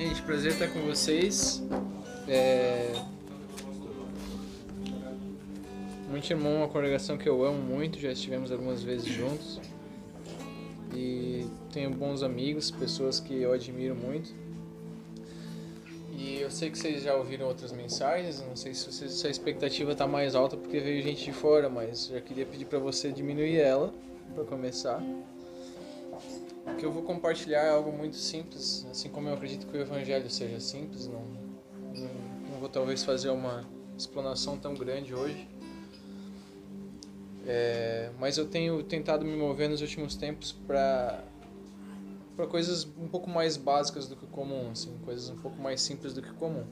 Gente, prazer estar com vocês. É... Muito irmão, uma congregação que eu amo muito, já estivemos algumas vezes juntos. E tenho bons amigos, pessoas que eu admiro muito. E eu sei que vocês já ouviram outras mensagens, não sei se, se a expectativa está mais alta porque veio gente de fora, mas já queria pedir para você diminuir ela para começar. O que eu vou compartilhar é algo muito simples, assim como eu acredito que o evangelho seja simples, não, não, não vou talvez fazer uma explanação tão grande hoje. É, mas eu tenho tentado me mover nos últimos tempos para para coisas um pouco mais básicas do que comum, assim, coisas um pouco mais simples do que comum.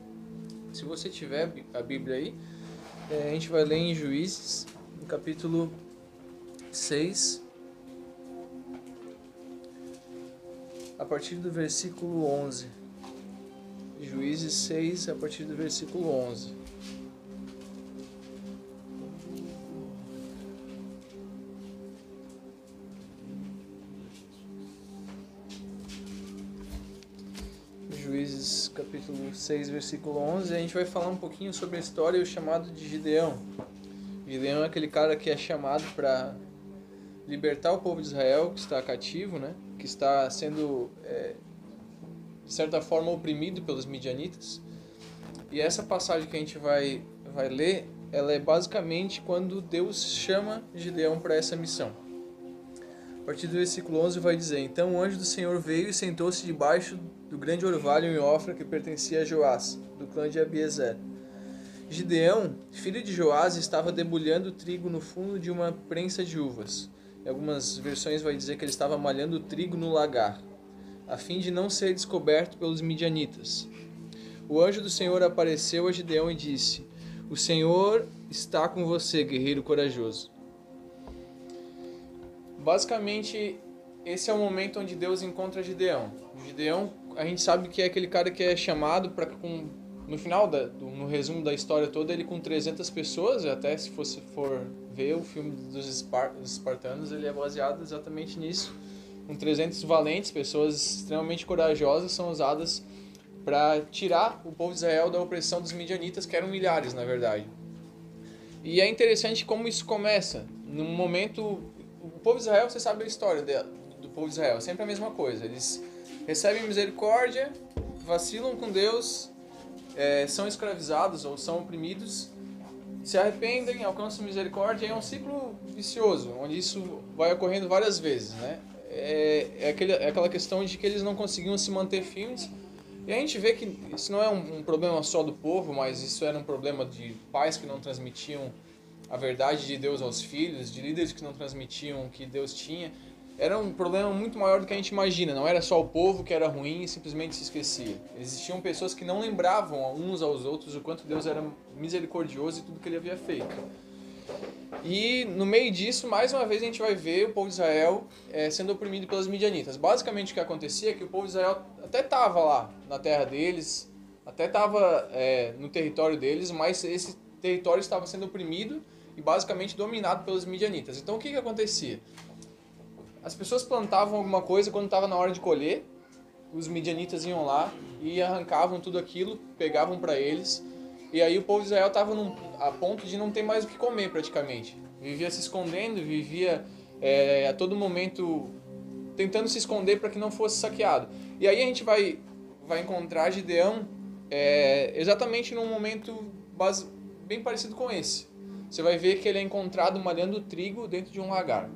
Se você tiver a Bíblia aí, é, a gente vai ler em Juízes, no capítulo 6, a partir do versículo 11. Juízes 6, a partir do versículo 11. Juízes capítulo 6, versículo 11, a gente vai falar um pouquinho sobre a história e o chamado de Gideão. Gideão é aquele cara que é chamado para libertar o povo de Israel que está cativo, né? que está sendo, é, de certa forma, oprimido pelos midianitas. E essa passagem que a gente vai, vai ler, ela é basicamente quando Deus chama Gideão para essa missão. A partir do versículo 11 vai dizer: Então o anjo do Senhor veio e sentou-se debaixo do grande orvalho em Ofra que pertencia a Joás, do clã de Abiezer. Gideão, filho de Joás, estava debulhando trigo no fundo de uma prensa de uvas. Algumas versões vai dizer que ele estava malhando trigo no lagar, a fim de não ser descoberto pelos midianitas. O anjo do Senhor apareceu a Gideão e disse: O Senhor está com você, guerreiro corajoso. Basicamente, esse é o momento onde Deus encontra Gideão. Gideão, a gente sabe que é aquele cara que é chamado para no final da, do, no resumo da história toda, ele com 300 pessoas, até se fosse for ver o filme dos espartanos, ele é baseado exatamente nisso. Com 300 valentes, pessoas extremamente corajosas são usadas para tirar o povo de Israel da opressão dos midianitas, que eram milhares, na verdade. E é interessante como isso começa. Num momento, o povo de Israel, você sabe a história do povo de Israel, é sempre a mesma coisa. Eles recebem misericórdia, vacilam com Deus, é, são escravizados ou são oprimidos, se arrependem, alcançam misericórdia, é um ciclo vicioso, onde isso vai ocorrendo várias vezes, né? É, é, aquele, é aquela questão de que eles não conseguiam se manter firmes, e a gente vê que isso não é um, um problema só do povo, mas isso era um problema de pais que não transmitiam a verdade de Deus aos filhos, de líderes que não transmitiam o que Deus tinha era um problema muito maior do que a gente imagina. Não era só o povo que era ruim e simplesmente se esquecia. Existiam pessoas que não lembravam uns aos outros o quanto Deus era misericordioso e tudo que ele havia feito. E no meio disso, mais uma vez, a gente vai ver o povo de Israel é, sendo oprimido pelas midianitas. Basicamente, o que acontecia é que o povo de Israel até estava lá na terra deles, até estava é, no território deles, mas esse território estava sendo oprimido e basicamente dominado pelos midianitas. Então, o que, que acontecia? As pessoas plantavam alguma coisa quando estava na hora de colher, os midianitas iam lá e arrancavam tudo aquilo, pegavam para eles, e aí o povo de Israel estava a ponto de não ter mais o que comer praticamente. Vivia se escondendo, vivia é, a todo momento tentando se esconder para que não fosse saqueado. E aí a gente vai, vai encontrar Gideão é, exatamente num momento base, bem parecido com esse. Você vai ver que ele é encontrado malhando trigo dentro de um lagar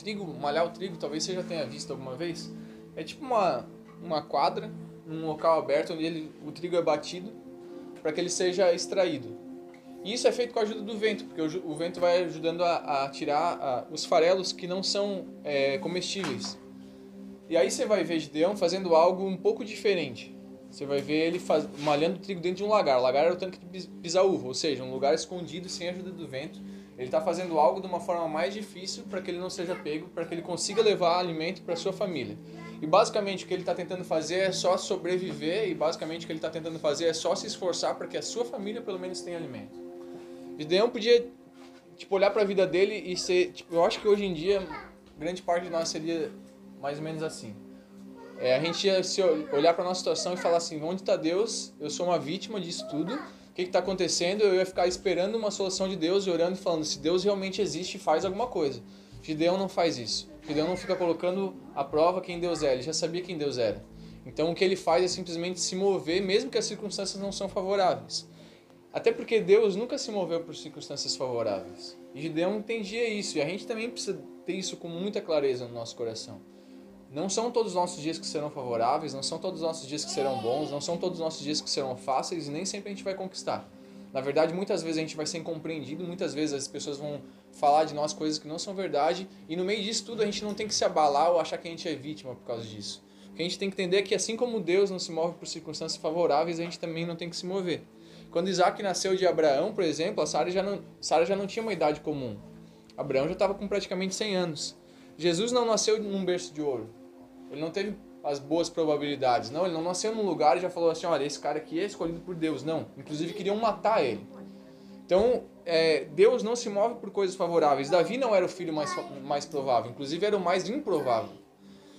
trigo, malhar o trigo, talvez você já tenha visto alguma vez. É tipo uma, uma quadra, um local aberto onde ele, o trigo é batido para que ele seja extraído. E isso é feito com a ajuda do vento, porque o, o vento vai ajudando a, a tirar a, os farelos que não são é, comestíveis. E aí você vai ver Gideão fazendo algo um pouco diferente. Você vai ver ele faz, malhando o trigo dentro de um lagar. O lagar era o tanque de pisar uva, ou seja, um lugar escondido sem a ajuda do vento ele está fazendo algo de uma forma mais difícil para que ele não seja pego, para que ele consiga levar alimento para sua família. E basicamente o que ele está tentando fazer é só sobreviver e basicamente o que ele está tentando fazer é só se esforçar para que a sua família pelo menos tenha alimento. Gideão podia tipo olhar para a vida dele e ser, tipo, eu acho que hoje em dia grande parte de nós seria mais ou menos assim. é a gente ia se olhar para nossa situação e falar assim, onde está Deus? Eu sou uma vítima disso tudo. O que está acontecendo? Eu ia ficar esperando uma solução de Deus e orando e falando se Deus realmente existe, faz alguma coisa. Gideão não faz isso. Gideão não fica colocando à prova quem Deus é. Ele já sabia quem Deus era. Então o que ele faz é simplesmente se mover, mesmo que as circunstâncias não são favoráveis. Até porque Deus nunca se moveu por circunstâncias favoráveis. E Gideão entendia isso. E a gente também precisa ter isso com muita clareza no nosso coração. Não são todos os nossos dias que serão favoráveis, não são todos os nossos dias que serão bons, não são todos os nossos dias que serão fáceis e nem sempre a gente vai conquistar. Na verdade, muitas vezes a gente vai ser incompreendido, muitas vezes as pessoas vão falar de nós coisas que não são verdade, e no meio disso tudo a gente não tem que se abalar ou achar que a gente é vítima por causa disso. O que a gente tem que entender é que assim como Deus não se move por circunstâncias favoráveis, a gente também não tem que se mover. Quando Isaac nasceu de Abraão, por exemplo, a Sara já não, Sara já não tinha uma idade comum. Abraão já estava com praticamente 100 anos. Jesus não nasceu num berço de ouro. Ele não teve as boas probabilidades. Não, ele não nasceu num lugar e já falou assim, olha, esse cara aqui é escolhido por Deus. Não, inclusive queriam matar ele. Então, é, Deus não se move por coisas favoráveis. Davi não era o filho mais, mais provável, inclusive era o mais improvável.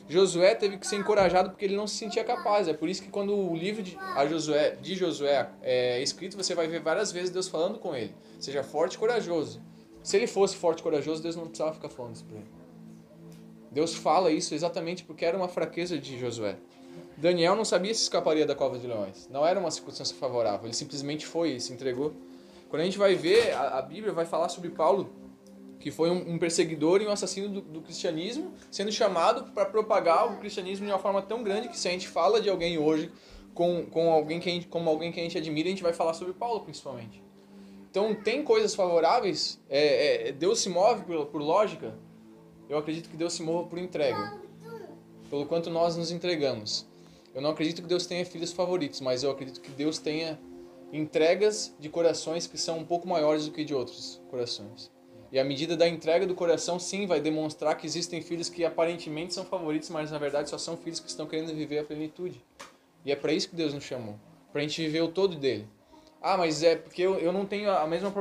Josué teve que ser encorajado porque ele não se sentia capaz. É por isso que quando o livro de, Josué, de Josué é escrito, você vai ver várias vezes Deus falando com ele. Seja forte e corajoso. Se ele fosse forte e corajoso, Deus não precisava ficar falando isso para ele. Deus fala isso exatamente porque era uma fraqueza de Josué. Daniel não sabia se escaparia da cova de leões. Não era uma circunstância favorável. Ele simplesmente foi e se entregou. Quando a gente vai ver, a, a Bíblia vai falar sobre Paulo, que foi um, um perseguidor e um assassino do, do cristianismo, sendo chamado para propagar o cristianismo de uma forma tão grande que se a gente fala de alguém hoje com, com alguém que gente, como alguém que a gente admira, a gente vai falar sobre Paulo principalmente. Então tem coisas favoráveis, é, é, Deus se move por, por lógica, eu acredito que Deus se mova por entrega. Pelo quanto nós nos entregamos. Eu não acredito que Deus tenha filhos favoritos, mas eu acredito que Deus tenha entregas de corações que são um pouco maiores do que de outros corações. E a medida da entrega do coração, sim, vai demonstrar que existem filhos que aparentemente são favoritos, mas na verdade só são filhos que estão querendo viver a plenitude. E é para isso que Deus nos chamou para a gente viver o todo dele. Ah, mas é porque eu, eu não tenho a mesma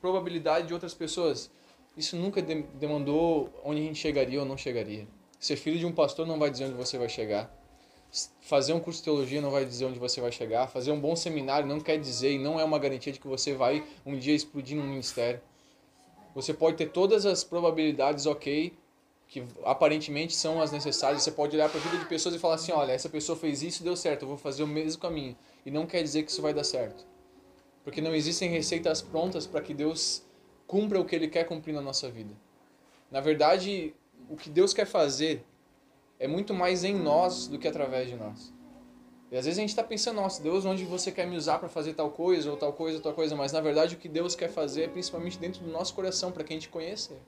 probabilidade de outras pessoas. Isso nunca demandou onde a gente chegaria ou não chegaria. Ser filho de um pastor não vai dizer onde você vai chegar. Fazer um curso de teologia não vai dizer onde você vai chegar. Fazer um bom seminário não quer dizer e não é uma garantia de que você vai um dia explodir num ministério. Você pode ter todas as probabilidades ok, que aparentemente são as necessárias. Você pode olhar para a vida de pessoas e falar assim: olha, essa pessoa fez isso e deu certo, eu vou fazer o mesmo caminho. E não quer dizer que isso vai dar certo. Porque não existem receitas prontas para que Deus cumpra o que Ele quer cumprir na nossa vida. Na verdade, o que Deus quer fazer é muito mais em nós do que através de nós. E às vezes a gente está pensando, nossa, Deus, onde você quer me usar para fazer tal coisa, ou tal coisa, ou tal coisa, mas na verdade o que Deus quer fazer é principalmente dentro do nosso coração, para que a gente conheça Ele.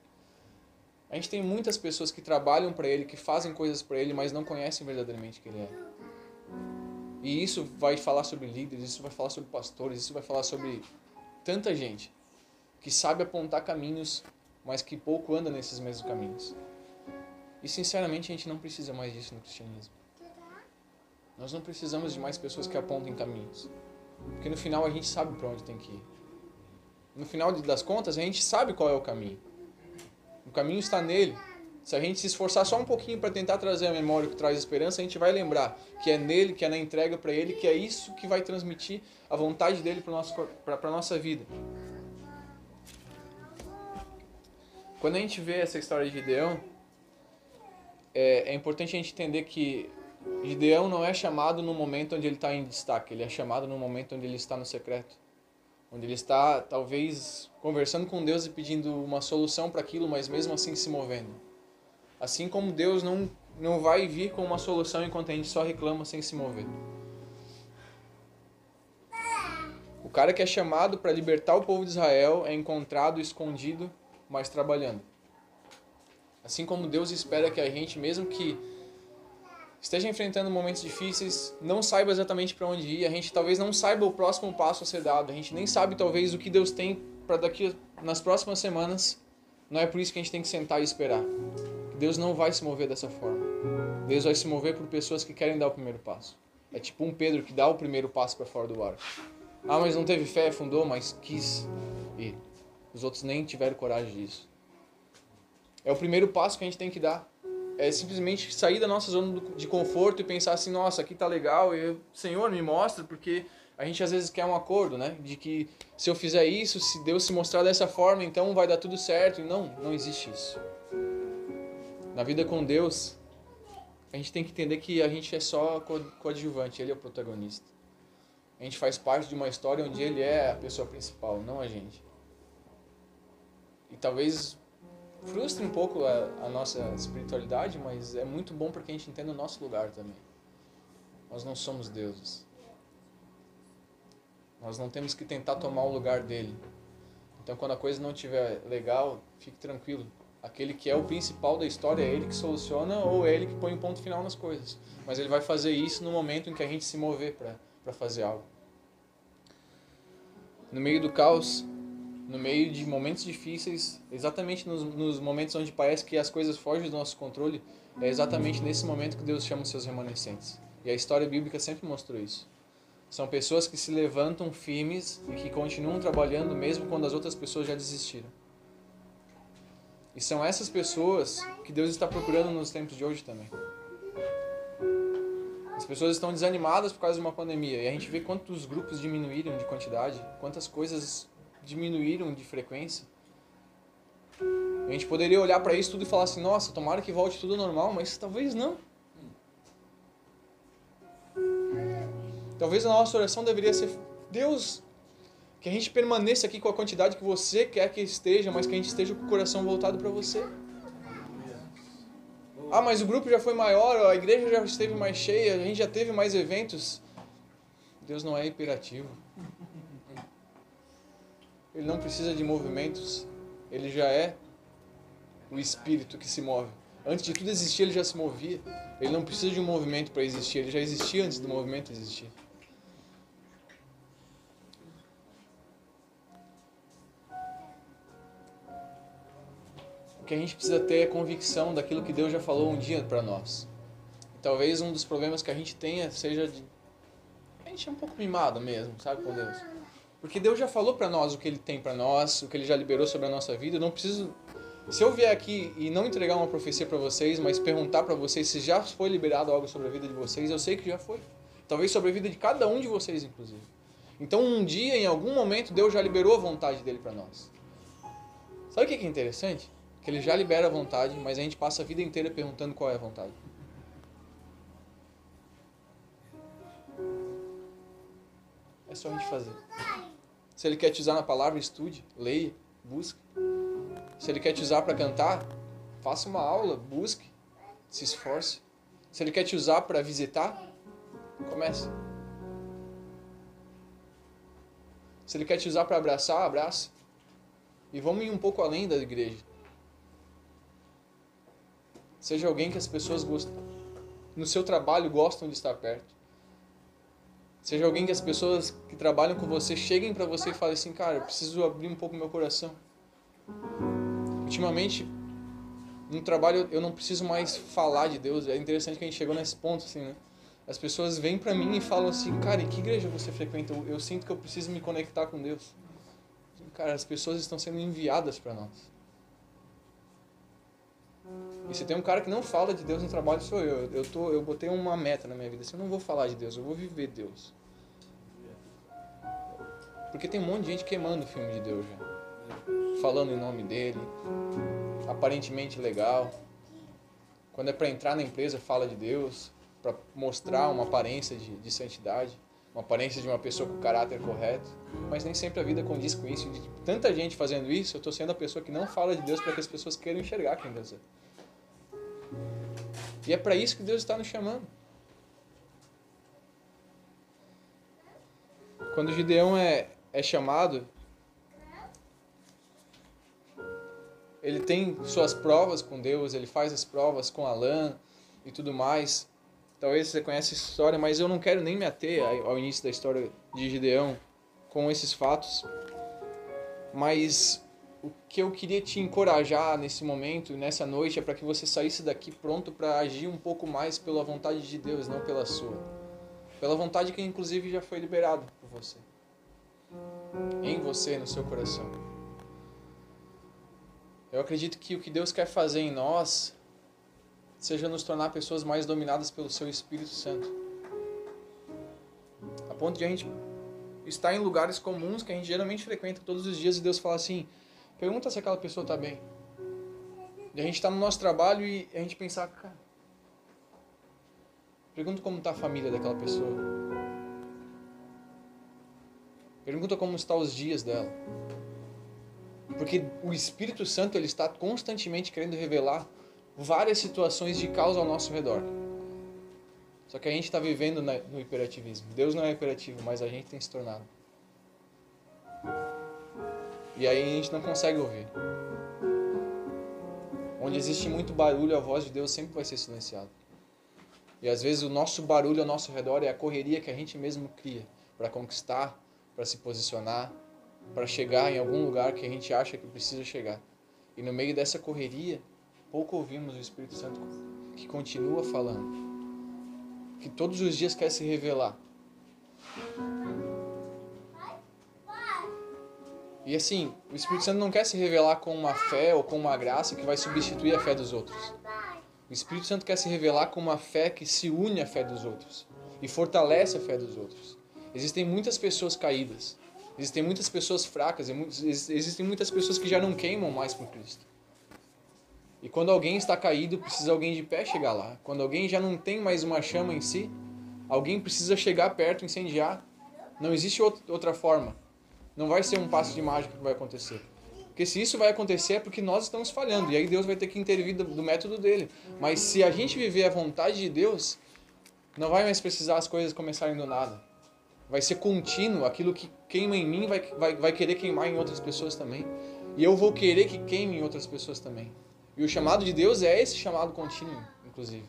A gente tem muitas pessoas que trabalham para Ele, que fazem coisas para Ele, mas não conhecem verdadeiramente quem Ele é. E isso vai falar sobre líderes, isso vai falar sobre pastores, isso vai falar sobre tanta gente que sabe apontar caminhos, mas que pouco anda nesses mesmos caminhos. E sinceramente a gente não precisa mais disso no cristianismo. Nós não precisamos de mais pessoas que apontem caminhos. Porque no final a gente sabe para onde tem que ir. No final das contas, a gente sabe qual é o caminho. O caminho está nele. Se a gente se esforçar só um pouquinho para tentar trazer a memória que traz esperança, a gente vai lembrar que é nele, que é na entrega para ele, que é isso que vai transmitir a vontade dele para nossa vida. Quando a gente vê essa história de Gideão, é, é importante a gente entender que Gideão não é chamado no momento onde ele está em destaque, ele é chamado no momento onde ele está no secreto. Onde ele está, talvez, conversando com Deus e pedindo uma solução para aquilo, mas mesmo assim se movendo. Assim como Deus não, não vai vir com uma solução enquanto a gente só reclama sem se mover. O cara que é chamado para libertar o povo de Israel é encontrado escondido mas trabalhando. Assim como Deus espera que a gente, mesmo que esteja enfrentando momentos difíceis, não saiba exatamente para onde ir, a gente talvez não saiba o próximo passo a ser dado, a gente nem sabe talvez o que Deus tem para daqui nas próximas semanas. Não é por isso que a gente tem que sentar e esperar. Deus não vai se mover dessa forma. Deus vai se mover por pessoas que querem dar o primeiro passo. É tipo um Pedro que dá o primeiro passo para fora do barco. Ah, mas não teve fé, fundou, mas quis ir. Os outros nem tiveram coragem disso. É o primeiro passo que a gente tem que dar. é simplesmente sair da nossa zona de conforto e pensar assim, nossa, aqui tá legal, e Senhor, me mostra, porque a gente às vezes quer um acordo, né? De que se eu fizer isso, se Deus se mostrar dessa forma, então vai dar tudo certo. E não, não existe isso. Na vida com Deus, a gente tem que entender que a gente é só coadjuvante, Ele é o protagonista. A gente faz parte de uma história onde Ele é a pessoa principal, não a gente. E talvez frustre um pouco a, a nossa espiritualidade, mas é muito bom porque a gente entenda o nosso lugar também. Nós não somos deuses. Nós não temos que tentar tomar o lugar dele. Então, quando a coisa não estiver legal, fique tranquilo. Aquele que é o principal da história é ele que soluciona ou é ele que põe um ponto final nas coisas. Mas ele vai fazer isso no momento em que a gente se mover para fazer algo. No meio do caos, no meio de momentos difíceis, exatamente nos, nos momentos onde parece que as coisas fogem do nosso controle, é exatamente nesse momento que Deus chama os seus remanescentes. E a história bíblica sempre mostrou isso. São pessoas que se levantam firmes e que continuam trabalhando mesmo quando as outras pessoas já desistiram. E são essas pessoas que Deus está procurando nos tempos de hoje também. As pessoas estão desanimadas por causa de uma pandemia e a gente vê quantos grupos diminuíram de quantidade, quantas coisas diminuíram de frequência. A gente poderia olhar para isso tudo e falar assim: nossa, tomara que volte tudo normal, mas talvez não. Talvez a nossa oração deveria ser: Deus, que a gente permaneça aqui com a quantidade que você quer que esteja, mas que a gente esteja com o coração voltado para você. Ah, mas o grupo já foi maior, a igreja já esteve mais cheia, a gente já teve mais eventos. Deus não é imperativo. Ele não precisa de movimentos. Ele já é o espírito que se move. Antes de tudo existir, ele já se movia. Ele não precisa de um movimento para existir, ele já existia antes do movimento existir. O que a gente precisa ter é convicção daquilo que Deus já falou um dia para nós. Talvez um dos problemas que a gente tenha seja de. A gente é um pouco mimado mesmo, sabe, com Deus. Porque Deus já falou para nós o que Ele tem para nós, o que Ele já liberou sobre a nossa vida. Eu não preciso. Se eu vier aqui e não entregar uma profecia para vocês, mas perguntar para vocês se já foi liberado algo sobre a vida de vocês, eu sei que já foi. Talvez sobre a vida de cada um de vocês, inclusive. Então, um dia, em algum momento, Deus já liberou a vontade dele para nós. Sabe o que é interessante? que ele já libera a vontade, mas a gente passa a vida inteira perguntando qual é a vontade. É só a gente fazer. Se ele quer te usar na palavra, estude, leia, busque. Se ele quer te usar para cantar, faça uma aula, busque, se esforce. Se ele quer te usar para visitar, comece. Se ele quer te usar para abraçar, abraça. E vamos ir um pouco além da igreja. Seja alguém que as pessoas gostam, no seu trabalho gostam de estar perto. Seja alguém que as pessoas que trabalham com você cheguem para você e falem assim, cara, eu preciso abrir um pouco meu coração. Ultimamente, no trabalho eu não preciso mais falar de Deus. É interessante que a gente chegou nesse ponto, assim, né? As pessoas vêm para mim e falam assim, cara, em que igreja você frequenta? Eu, eu sinto que eu preciso me conectar com Deus. Cara, as pessoas estão sendo enviadas para nós. E se tem um cara que não fala de Deus no trabalho, sou eu. Eu, tô, eu botei uma meta na minha vida. Assim, eu não vou falar de Deus, eu vou viver Deus. Porque tem um monte de gente queimando o filme de Deus já. Falando em nome dele. Aparentemente legal. Quando é para entrar na empresa, fala de Deus. Para mostrar uma aparência de, de santidade. Uma aparência de uma pessoa com caráter correto. Mas nem sempre a vida condiz com isso. De tanta gente fazendo isso, eu estou sendo a pessoa que não fala de Deus para que as pessoas queiram enxergar quem Deus é. E é para isso que Deus está nos chamando. Quando Gideão é, é chamado, ele tem suas provas com Deus, ele faz as provas com Alã e tudo mais. Talvez você conheça essa história, mas eu não quero nem me ater ao início da história de Gideão com esses fatos. Mas o que eu queria te encorajar nesse momento, nessa noite, é para que você saísse daqui pronto para agir um pouco mais pela vontade de Deus, não pela sua. Pela vontade que inclusive já foi liberado por você. Em você, no seu coração. Eu acredito que o que Deus quer fazer em nós seja nos tornar pessoas mais dominadas pelo seu Espírito Santo. A ponto de a gente estar em lugares comuns que a gente geralmente frequenta todos os dias e Deus fala assim: pergunta se aquela pessoa está bem. E a gente está no nosso trabalho e a gente pensar, cara, pergunta como está a família daquela pessoa. Pergunta como estão os dias dela. Porque o Espírito Santo ele está constantemente querendo revelar várias situações de causa ao nosso redor. Só que a gente está vivendo no hiperativismo. Deus não é hiperativo, mas a gente tem se tornado. E aí a gente não consegue ouvir. Onde existe muito barulho, a voz de Deus sempre vai ser silenciada. E às vezes o nosso barulho ao nosso redor é a correria que a gente mesmo cria para conquistar, para se posicionar, para chegar em algum lugar que a gente acha que precisa chegar. E no meio dessa correria, pouco ouvimos o Espírito Santo que continua falando, que todos os dias quer se revelar. E assim, o Espírito Santo não quer se revelar com uma fé ou com uma graça que vai substituir a fé dos outros. O Espírito Santo quer se revelar com uma fé que se une à fé dos outros e fortalece a fé dos outros. Existem muitas pessoas caídas, existem muitas pessoas fracas, existem muitas pessoas que já não queimam mais por Cristo. E quando alguém está caído, precisa alguém de pé chegar lá. Quando alguém já não tem mais uma chama em si, alguém precisa chegar perto, incendiar. Não existe outra forma. Não vai ser um passo de mágica que vai acontecer. Porque se isso vai acontecer é porque nós estamos falhando. E aí Deus vai ter que intervir do, do método dele. Mas se a gente viver a vontade de Deus, não vai mais precisar as coisas começarem do nada. Vai ser contínuo. Aquilo que queima em mim vai, vai, vai querer queimar em outras pessoas também. E eu vou querer que queime em outras pessoas também. E o chamado de Deus é esse chamado contínuo, inclusive.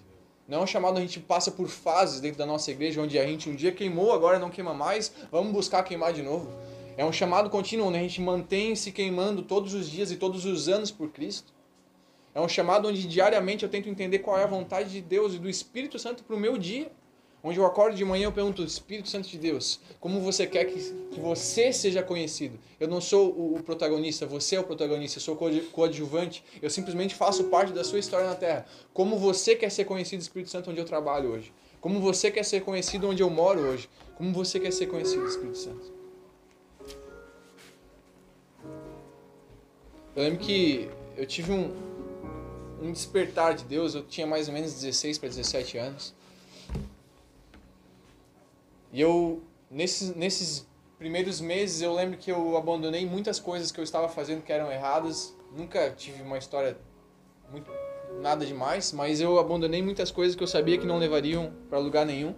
Não é um chamado a gente passa por fases dentro da nossa igreja, onde a gente um dia queimou, agora não queima mais, vamos buscar queimar de novo. É um chamado contínuo, onde a gente mantém se queimando todos os dias e todos os anos por Cristo. É um chamado onde diariamente eu tento entender qual é a vontade de Deus e do Espírito Santo para o meu dia. Onde eu acordo de manhã eu pergunto, Espírito Santo de Deus, como você quer que, que você seja conhecido? Eu não sou o, o protagonista, você é o protagonista, eu sou coadjuvante, eu simplesmente faço parte da sua história na Terra. Como você quer ser conhecido, Espírito Santo, onde eu trabalho hoje? Como você quer ser conhecido onde eu moro hoje? Como você quer ser conhecido, Espírito Santo? Eu lembro que eu tive um, um despertar de Deus, eu tinha mais ou menos 16 para 17 anos. E eu, nesses, nesses primeiros meses, eu lembro que eu abandonei muitas coisas que eu estava fazendo que eram erradas. Nunca tive uma história muito, nada demais, mas eu abandonei muitas coisas que eu sabia que não levariam para lugar nenhum.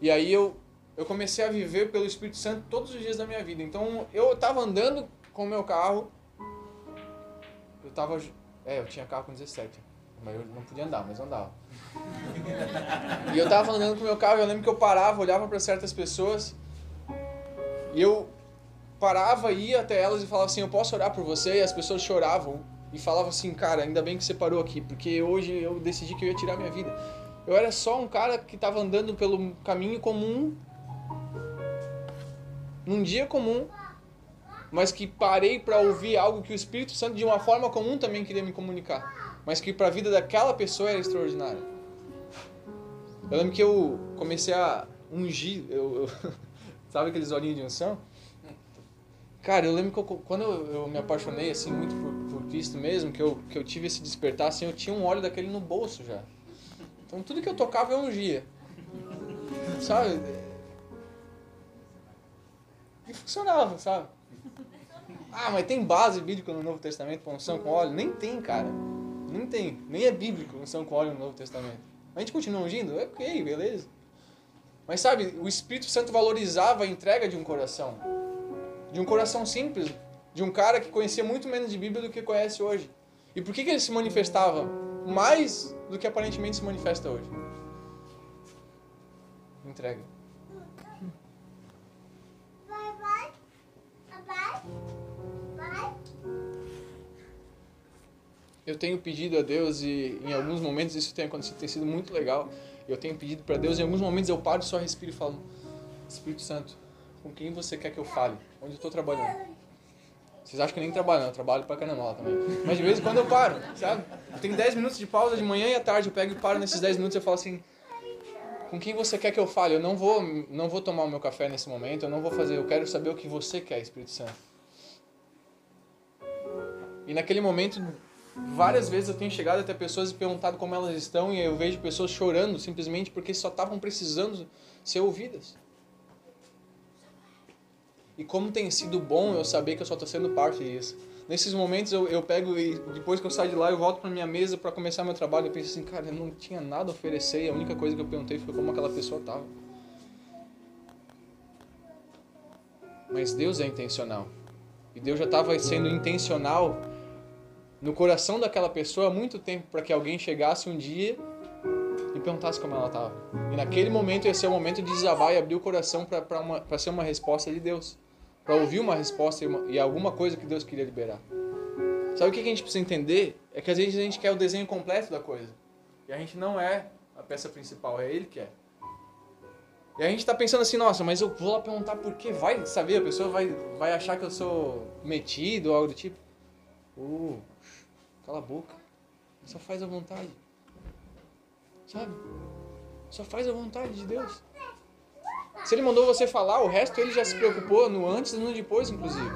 E aí eu, eu comecei a viver pelo Espírito Santo todos os dias da minha vida. Então eu estava andando com o meu carro eu tava. É, eu tinha carro com 17. Mas eu não podia andar, mas andava. e eu tava andando com meu carro e eu lembro que eu parava, olhava para certas pessoas. E eu parava, ia até elas e falava assim: Eu posso orar por você? E as pessoas choravam. E falavam assim: Cara, ainda bem que você parou aqui, porque hoje eu decidi que eu ia tirar minha vida. Eu era só um cara que estava andando pelo caminho comum, num dia comum, mas que parei para ouvir algo que o Espírito Santo de uma forma comum também queria me comunicar, mas que para a vida daquela pessoa era extraordinário. Eu lembro que eu comecei a ungir, eu, eu sabe aqueles olhinhos de unção? Cara, eu lembro que eu, quando eu, me apaixonei assim muito por, por, Cristo mesmo, que eu, que eu tive esse despertar, assim, eu tinha um óleo daquele no bolso já. Então tudo que eu tocava eu ungia. Sabe? E funcionava, sabe? Ah, mas tem base bíblica no Novo Testamento para unção com óleo? Nem tem, cara. Nem tem. Nem é bíblico unção com óleo no Novo Testamento. A gente continua ungindo? É ok, beleza. Mas sabe, o Espírito Santo valorizava a entrega de um coração. De um coração simples. De um cara que conhecia muito menos de Bíblia do que conhece hoje. E por que, que ele se manifestava mais do que aparentemente se manifesta hoje? Entrega. Eu tenho pedido a Deus e em alguns momentos isso tem acontecido, tem sido muito legal. Eu tenho pedido para Deus, em alguns momentos eu paro, só respiro e falo: Espírito Santo, com quem você quer que eu fale? Onde eu estou trabalhando? Vocês acham que nem trabalho. Eu trabalho pra caramba lá também. Mas de vez em quando eu paro, sabe? Eu tenho 10 minutos de pausa de manhã e à tarde. Eu pego e paro nesses 10 minutos e eu falo assim: com quem você quer que eu fale? Eu não vou, não vou tomar o meu café nesse momento, eu não vou fazer. Eu quero saber o que você quer, Espírito Santo. E naquele momento, várias vezes eu tenho chegado até pessoas e perguntado como elas estão, e eu vejo pessoas chorando simplesmente porque só estavam precisando ser ouvidas. E como tem sido bom eu saber que eu só estou sendo parte disso. Nesses momentos eu, eu pego e depois que eu saio de lá eu volto para minha mesa para começar meu trabalho. Eu penso assim, cara, eu não tinha nada a oferecer. E a única coisa que eu perguntei foi como aquela pessoa estava. Mas Deus é intencional. E Deus já estava sendo intencional no coração daquela pessoa há muito tempo para que alguém chegasse um dia e perguntasse como ela estava. E naquele momento ia ser o momento de desabar e abrir o coração para ser uma resposta de Deus para ouvir uma resposta e, uma, e, alguma coisa que Deus queria liberar. Sabe o que a gente precisa entender? É que às vezes a gente quer o desenho completo da coisa. E a gente não é a peça principal, é Ele que é. E a gente está pensando assim, nossa, mas eu vou lá perguntar por quê? Vai saber, a pessoa vai, vai achar que eu sou metido ou algo do tipo. Uh, cala a boca. Só faz a vontade. Sabe? Só faz a vontade de Deus. Se ele mandou você falar, o resto ele já se preocupou no antes e no depois, inclusive.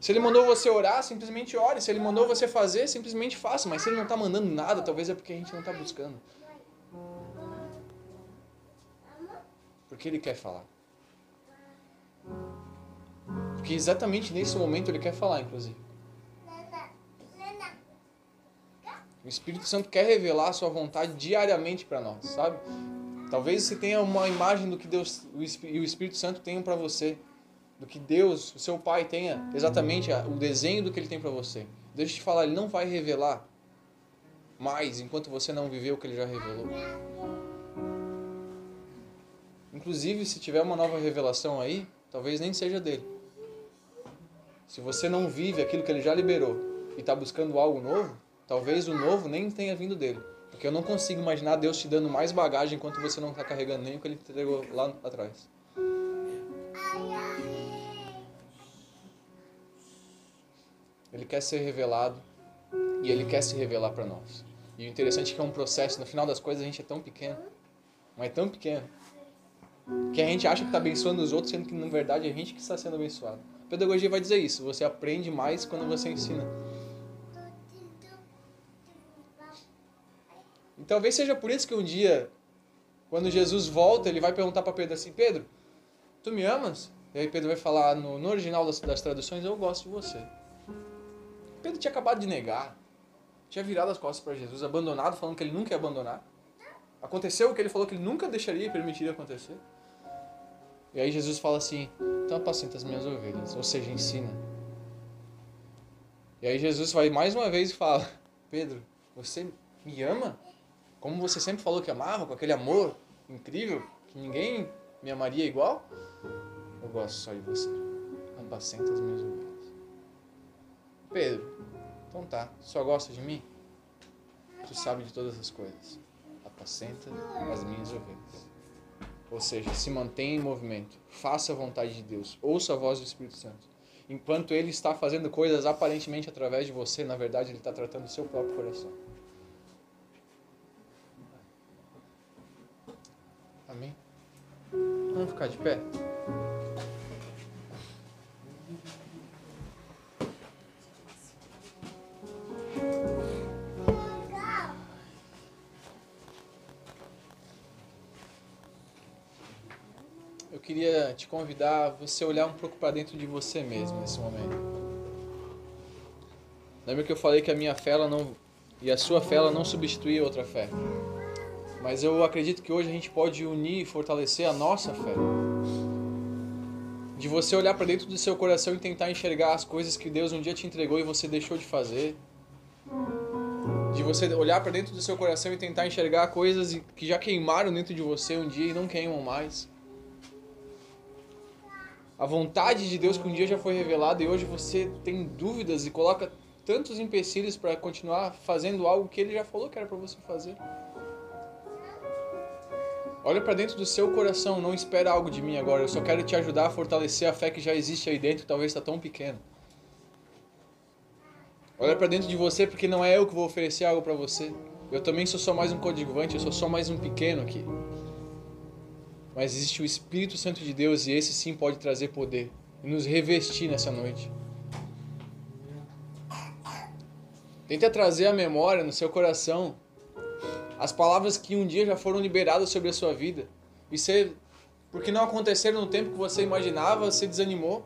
Se ele mandou você orar, simplesmente ore. Se ele mandou você fazer, simplesmente faça. Mas se ele não está mandando nada, talvez é porque a gente não está buscando. Porque ele quer falar. Porque exatamente nesse momento ele quer falar, inclusive. O Espírito Santo quer revelar a sua vontade diariamente para nós, sabe? Talvez você tenha uma imagem do que Deus e o Espírito Santo tenham para você, do que Deus, o seu Pai tenha exatamente o desenho do que ele tem para você. Deixa eu te falar, ele não vai revelar mais enquanto você não viveu o que ele já revelou. Inclusive, se tiver uma nova revelação aí, talvez nem seja dele. Se você não vive aquilo que ele já liberou e está buscando algo novo, talvez o novo nem tenha vindo dele. Porque eu não consigo imaginar Deus te dando mais bagagem enquanto você não está carregando nem o que Ele te entregou lá atrás. Ele quer ser revelado e Ele quer se revelar para nós. E o interessante é que é um processo, no final das coisas a gente é tão pequeno, mas é tão pequeno, que a gente acha que está abençoando os outros, sendo que na verdade é a gente que está sendo abençoado. A pedagogia vai dizer isso, você aprende mais quando você ensina. E talvez seja por isso que um dia, quando Jesus volta, ele vai perguntar para Pedro assim: Pedro, tu me amas? E aí Pedro vai falar no, no original das, das traduções: Eu gosto de você. Pedro tinha acabado de negar, tinha virado as costas para Jesus, abandonado, falando que ele nunca ia abandonar. Aconteceu o que ele falou que ele nunca deixaria e permitiria acontecer. E aí Jesus fala assim: Então apacenta as minhas ovelhas, ou seja, ensina. E aí Jesus vai mais uma vez e fala: Pedro, você me ama? Como você sempre falou que amava, com aquele amor incrível, que ninguém me amaria igual, eu gosto só de você. Apacenta as minhas ovelhas. Pedro, então tá, só gosta de mim? Tu sabe de todas as coisas. Apacenta as minhas ovelhas. Ou seja, se mantenha em movimento, faça a vontade de Deus, ouça a voz do Espírito Santo. Enquanto ele está fazendo coisas aparentemente através de você, na verdade ele está tratando o seu próprio coração. Vamos ficar de pé? Eu queria te convidar a você olhar um pouco para dentro de você mesmo nesse momento. Lembra que eu falei que a minha fé ela não e a sua fé ela não substitui outra fé. Mas eu acredito que hoje a gente pode unir e fortalecer a nossa fé. De você olhar para dentro do seu coração e tentar enxergar as coisas que Deus um dia te entregou e você deixou de fazer. De você olhar para dentro do seu coração e tentar enxergar coisas que já queimaram dentro de você um dia e não queimam mais. A vontade de Deus que um dia já foi revelada e hoje você tem dúvidas e coloca tantos empecilhos para continuar fazendo algo que ele já falou que era para você fazer. Olha para dentro do seu coração, não espera algo de mim agora. Eu só quero te ajudar a fortalecer a fé que já existe aí dentro, talvez está tão pequena. Olha para dentro de você, porque não é eu que vou oferecer algo para você. Eu também sou só mais um coadjuvante, eu sou só mais um pequeno aqui. Mas existe o Espírito Santo de Deus e esse sim pode trazer poder e nos revestir nessa noite. Tenta trazer a memória no seu coração as palavras que um dia já foram liberadas sobre a sua vida. E você, porque não aconteceram no tempo que você imaginava, você desanimou.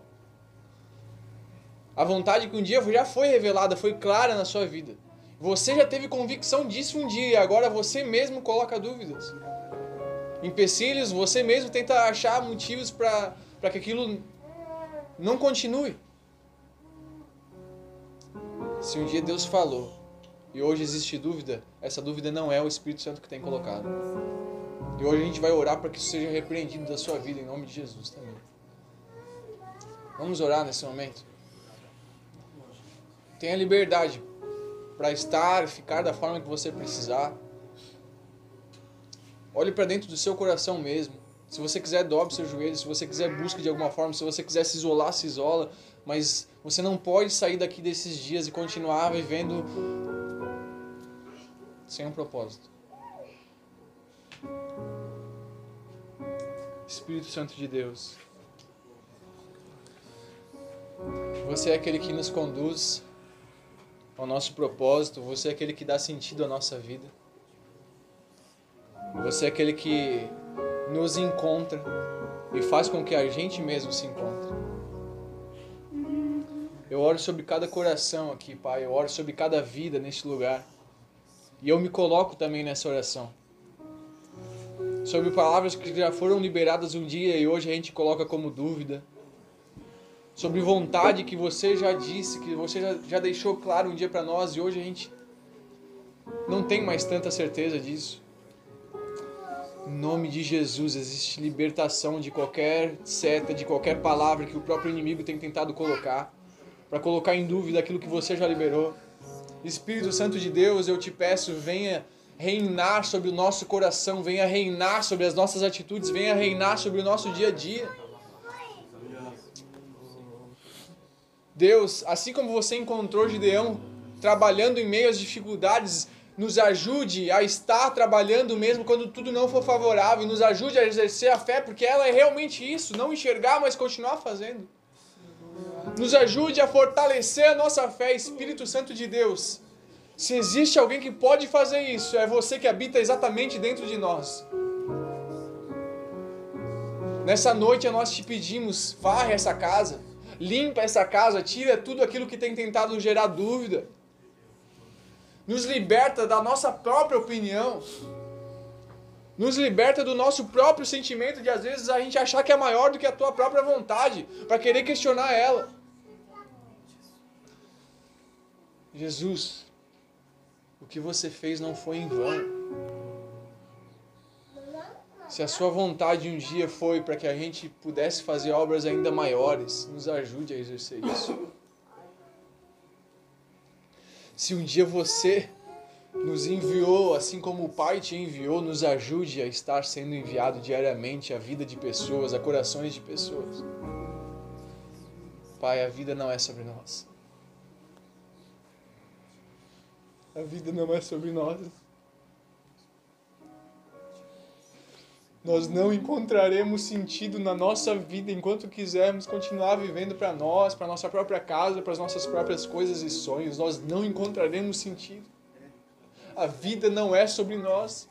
A vontade que um dia já foi revelada, foi clara na sua vida. Você já teve convicção disso um dia, agora você mesmo coloca dúvidas. Empecilhos, você mesmo tenta achar motivos para que aquilo não continue. Se um dia Deus falou e hoje existe dúvida, essa dúvida não é o Espírito Santo que tem colocado. E hoje a gente vai orar para que isso seja repreendido da sua vida em nome de Jesus também. Vamos orar nesse momento. Tenha liberdade para estar, ficar da forma que você precisar. Olhe para dentro do seu coração mesmo. Se você quiser, dobre seus joelhos. Se você quiser, busque de alguma forma. Se você quiser se isolar, se isola. Mas você não pode sair daqui desses dias e continuar vivendo sem um propósito. Espírito Santo de Deus, você é aquele que nos conduz ao nosso propósito, você é aquele que dá sentido à nossa vida. Você é aquele que nos encontra e faz com que a gente mesmo se encontre. Eu oro sobre cada coração aqui, Pai. Eu oro sobre cada vida neste lugar. E eu me coloco também nessa oração. Sobre palavras que já foram liberadas um dia e hoje a gente coloca como dúvida sobre vontade que você já disse, que você já, já deixou claro um dia para nós e hoje a gente não tem mais tanta certeza disso. Em nome de Jesus existe libertação de qualquer seta, de qualquer palavra que o próprio inimigo tem tentado colocar, para colocar em dúvida aquilo que você já liberou. Espírito Santo de Deus, eu te peço, venha reinar sobre o nosso coração, venha reinar sobre as nossas atitudes, venha reinar sobre o nosso dia a dia. Deus, assim como você encontrou Gideão trabalhando em meio às dificuldades, nos ajude a estar trabalhando mesmo quando tudo não for favorável, nos ajude a exercer a fé, porque ela é realmente isso, não enxergar, mas continuar fazendo. Nos ajude a fortalecer a nossa fé, Espírito Santo de Deus. Se existe alguém que pode fazer isso, é você que habita exatamente dentro de nós. Nessa noite nós te pedimos, varre essa casa limpa essa casa, tira tudo aquilo que tem tentado gerar dúvida. Nos liberta da nossa própria opinião. Nos liberta do nosso próprio sentimento de às vezes a gente achar que é maior do que a tua própria vontade, para querer questionar ela. Jesus, o que você fez não foi em vão. Se a sua vontade um dia foi para que a gente pudesse fazer obras ainda maiores, nos ajude a exercer isso. Se um dia você nos enviou, assim como o Pai te enviou, nos ajude a estar sendo enviado diariamente à vida de pessoas, a corações de pessoas. Pai, a vida não é sobre nós. A vida não é sobre nós. nós não encontraremos sentido na nossa vida enquanto quisermos continuar vivendo para nós, para nossa própria casa, para as nossas próprias coisas e sonhos. Nós não encontraremos sentido. A vida não é sobre nós.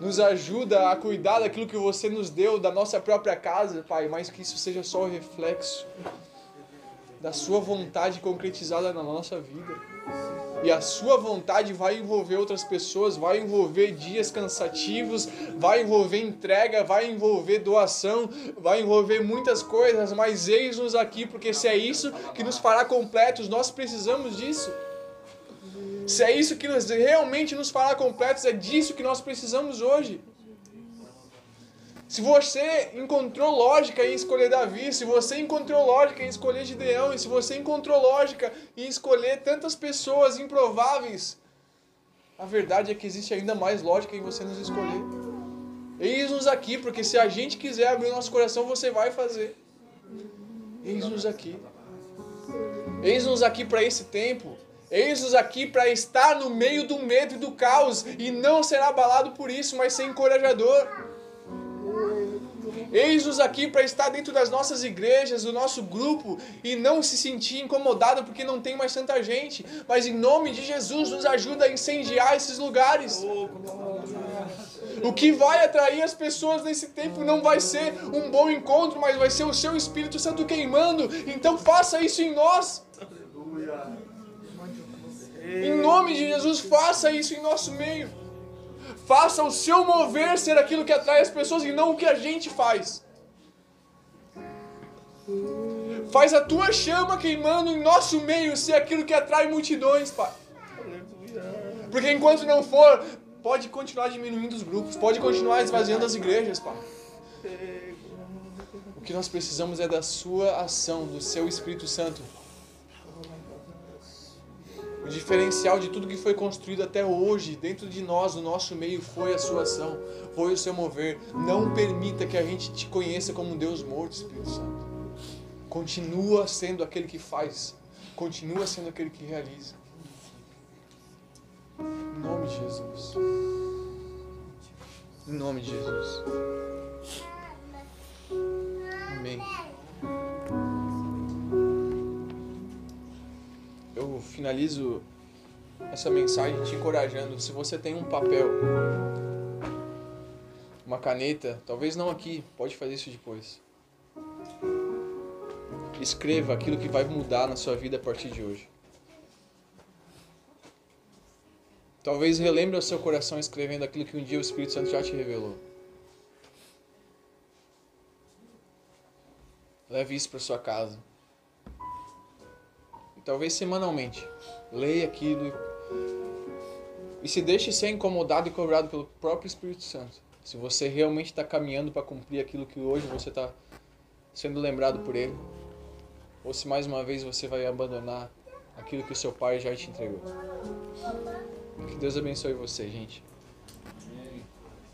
Nos ajuda a cuidar daquilo que você nos deu, da nossa própria casa, Pai, mas que isso seja só o reflexo da Sua vontade concretizada na nossa vida. E a sua vontade vai envolver outras pessoas, vai envolver dias cansativos, vai envolver entrega, vai envolver doação, vai envolver muitas coisas, mas eis-nos aqui, porque se é isso que nos fará completos, nós precisamos disso. Se é isso que nos, realmente nos fará completos, é disso que nós precisamos hoje. Se você encontrou lógica em escolher Davi, se você encontrou lógica em escolher Gideão, e se você encontrou lógica em escolher tantas pessoas improváveis, a verdade é que existe ainda mais lógica em você nos escolher. Eis-nos aqui, porque se a gente quiser abrir nosso coração, você vai fazer. Eis-nos aqui. Eis-nos aqui para esse tempo. Eis-nos aqui para estar no meio do medo e do caos e não ser abalado por isso, mas ser encorajador. Eis-nos aqui para estar dentro das nossas igrejas, do nosso grupo e não se sentir incomodado porque não tem mais tanta gente, mas em nome de Jesus nos ajuda a incendiar esses lugares. O que vai atrair as pessoas nesse tempo não vai ser um bom encontro, mas vai ser o seu Espírito Santo queimando. Então faça isso em nós. Em nome de Jesus, faça isso em nosso meio. Faça o seu mover ser aquilo que atrai as pessoas e não o que a gente faz. Faz a tua chama queimando em nosso meio ser aquilo que atrai multidões, Pai. Porque enquanto não for, pode continuar diminuindo os grupos, pode continuar esvaziando as igrejas, Pai. O que nós precisamos é da sua ação, do seu Espírito Santo. O diferencial de tudo que foi construído até hoje, dentro de nós, no nosso meio, foi a sua ação, foi o seu mover. Não permita que a gente te conheça como um Deus morto, Espírito Santo. Continua sendo aquele que faz, continua sendo aquele que realiza. Em nome de Jesus. Em nome de Jesus. Finalizo essa mensagem te encorajando. Se você tem um papel, uma caneta, talvez não aqui, pode fazer isso depois. Escreva aquilo que vai mudar na sua vida a partir de hoje. Talvez relembre ao seu coração escrevendo aquilo que um dia o Espírito Santo já te revelou. Leve isso para sua casa. Talvez semanalmente. Leia aquilo e se deixe ser incomodado e cobrado pelo próprio Espírito Santo. Se você realmente está caminhando para cumprir aquilo que hoje você está sendo lembrado por Ele, ou se mais uma vez você vai abandonar aquilo que o seu Pai já te entregou. Que Deus abençoe você, gente.